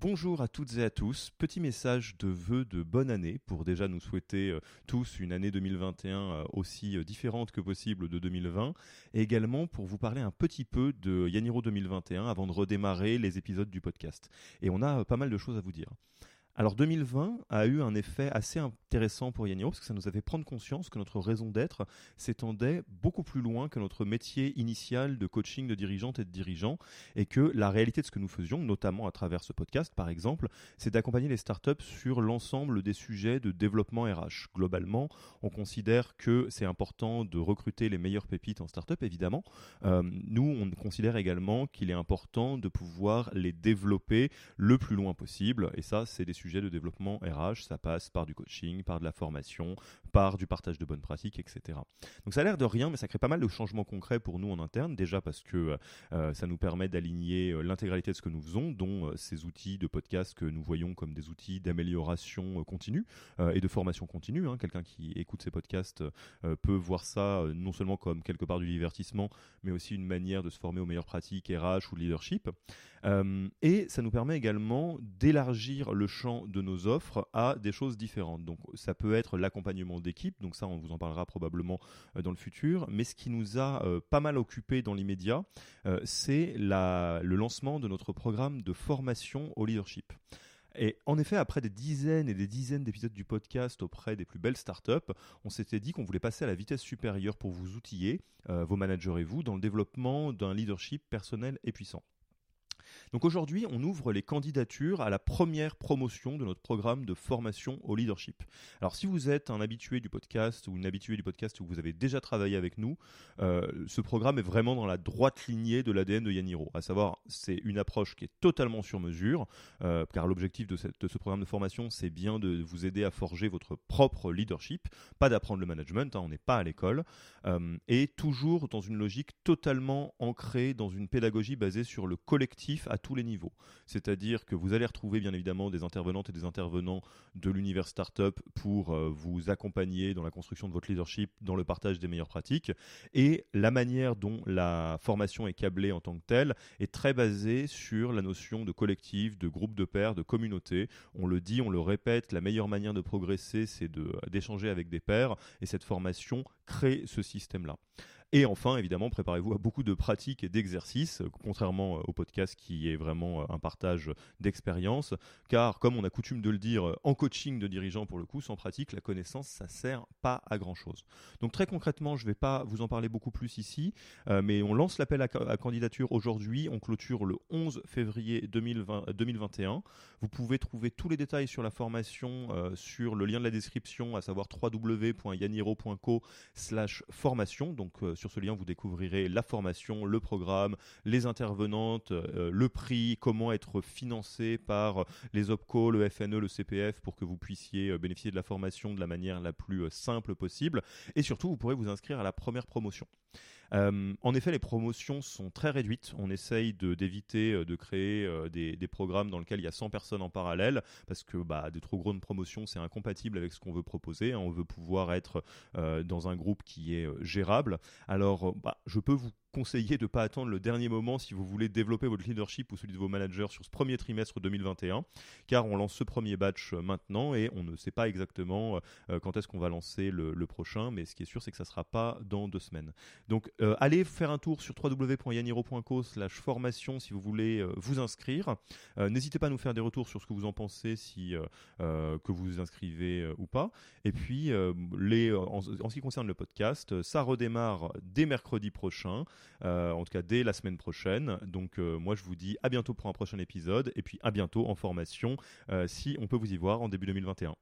Bonjour à toutes et à tous. Petit message de vœux de bonne année pour déjà nous souhaiter euh, tous une année 2021 euh, aussi euh, différente que possible de 2020 et également pour vous parler un petit peu de Yaniro 2021 avant de redémarrer les épisodes du podcast. Et on a pas mal de choses à vous dire. Alors 2020 a eu un effet assez intéressant pour Yaniro parce que ça nous a fait prendre conscience que notre raison d'être s'étendait beaucoup plus loin que notre métier initial de coaching de dirigeante et de dirigeants et que la réalité de ce que nous faisions, notamment à travers ce podcast par exemple, c'est d'accompagner les startups sur l'ensemble des sujets de développement RH. Globalement, on considère que c'est important de recruter les meilleures pépites en startup évidemment. Euh, nous, on considère également qu'il est important de pouvoir les développer le plus loin possible et ça, c'est des sujets de développement RH, ça passe par du coaching, par de la formation, par du partage de bonnes pratiques, etc. Donc ça a l'air de rien, mais ça crée pas mal de changements concrets pour nous en interne, déjà parce que euh, ça nous permet d'aligner euh, l'intégralité de ce que nous faisons, dont euh, ces outils de podcast que nous voyons comme des outils d'amélioration continue et de formation continue. Hein. Quelqu'un qui écoute ces podcasts peut voir ça non seulement comme quelque part du divertissement, mais aussi une manière de se former aux meilleures pratiques RH ou leadership. Et ça nous permet également d'élargir le champ de nos offres à des choses différentes. Donc ça peut être l'accompagnement d'équipe, donc ça on vous en parlera probablement euh, dans le futur, mais ce qui nous a euh, pas mal occupé dans l'immédiat, euh, c'est le lancement de notre programme de formation au leadership. Et en effet, après des dizaines et des dizaines d'épisodes du podcast auprès des plus belles startups, on s'était dit qu'on voulait passer à la vitesse supérieure pour vous outiller, vos managers et vous, dans le développement d'un leadership personnel et puissant. Donc aujourd'hui, on ouvre les candidatures à la première promotion de notre programme de formation au leadership. Alors si vous êtes un habitué du podcast ou une habituée du podcast ou vous avez déjà travaillé avec nous, euh, ce programme est vraiment dans la droite lignée de l'ADN de Yaniro. À savoir, c'est une approche qui est totalement sur mesure, euh, car l'objectif de, ce programme de formation, c'est bien de vous aider à forger votre propre leadership, pas d'apprendre le management, hein, on n'est pas à l'école, euh, et toujours dans une logique totalement ancrée dans une pédagogie basée sur le collectif tous les niveaux. C'est-à-dire que vous allez retrouver bien évidemment des intervenantes et des intervenants de l'univers startup pour euh, vous accompagner dans la construction de votre leadership, dans le partage des meilleures pratiques. Et la manière dont la formation est câblée en tant que telle est très basée sur la notion de collectif, de groupe de pairs, de communauté. On le dit, on le répète, la meilleure manière de progresser, c'est d'échanger avec des pairs. Et cette formation crée ce système-là. Et enfin, évidemment, préparez-vous à beaucoup de pratiques et d'exercices, contrairement euh, au podcast qui est vraiment euh, un partage d'expérience, car comme on a coutume de le dire en coaching de dirigeants pour le coup, sans pratique, la connaissance, ça sert pas à grand-chose. Donc très concrètement, je ne vais pas vous en parler beaucoup plus ici, euh, mais on lance l'appel à, candidature aujourd'hui, on clôture le 11 février 2021. Vous pouvez trouver tous les détails sur la formation sur le lien de la description, à savoir www.yaniro.co slash formation, donc sur ce lien, vous découvrirez la formation, le programme, les intervenantes, euh, le prix, comment être financé par les OPCO, le FNE, le CPF pour que vous puissiez euh, bénéficier de la formation de la manière la plus euh, simple possible. Et surtout, vous pourrez vous inscrire à la première promotion. Euh, en effet, les promotions sont très réduites. On essaye d'éviter de, créer des, programmes dans lesquels il y a 100 personnes en parallèle parce que bah, des trop grandes promotions, c'est incompatible avec ce qu'on veut proposer. On veut pouvoir être dans un groupe qui est gérable. Alors, bah, je peux vous conseiller de ne pas attendre le dernier moment si vous voulez développer votre leadership ou celui de vos managers sur ce premier trimestre 2021, car on lance ce premier batch euh, maintenant et on ne sait pas exactement euh, euh, quand est-ce qu'on va lancer le, prochain, mais ce qui est sûr, c'est que ça ne sera pas dans deux semaines. Donc allez faire un tour sur www.yaniro.co formation si vous voulez vous inscrire. N'hésitez pas à nous faire des retours sur ce que vous en pensez, si que vous vous inscrivez ou pas. Et puis, en, ce qui concerne le podcast, ça redémarre dès mercredi prochain. Euh, en tout cas dès la semaine prochaine. Donc euh, moi je vous dis à bientôt pour un prochain épisode et puis à bientôt en formation euh, si on peut vous y voir en début 2021.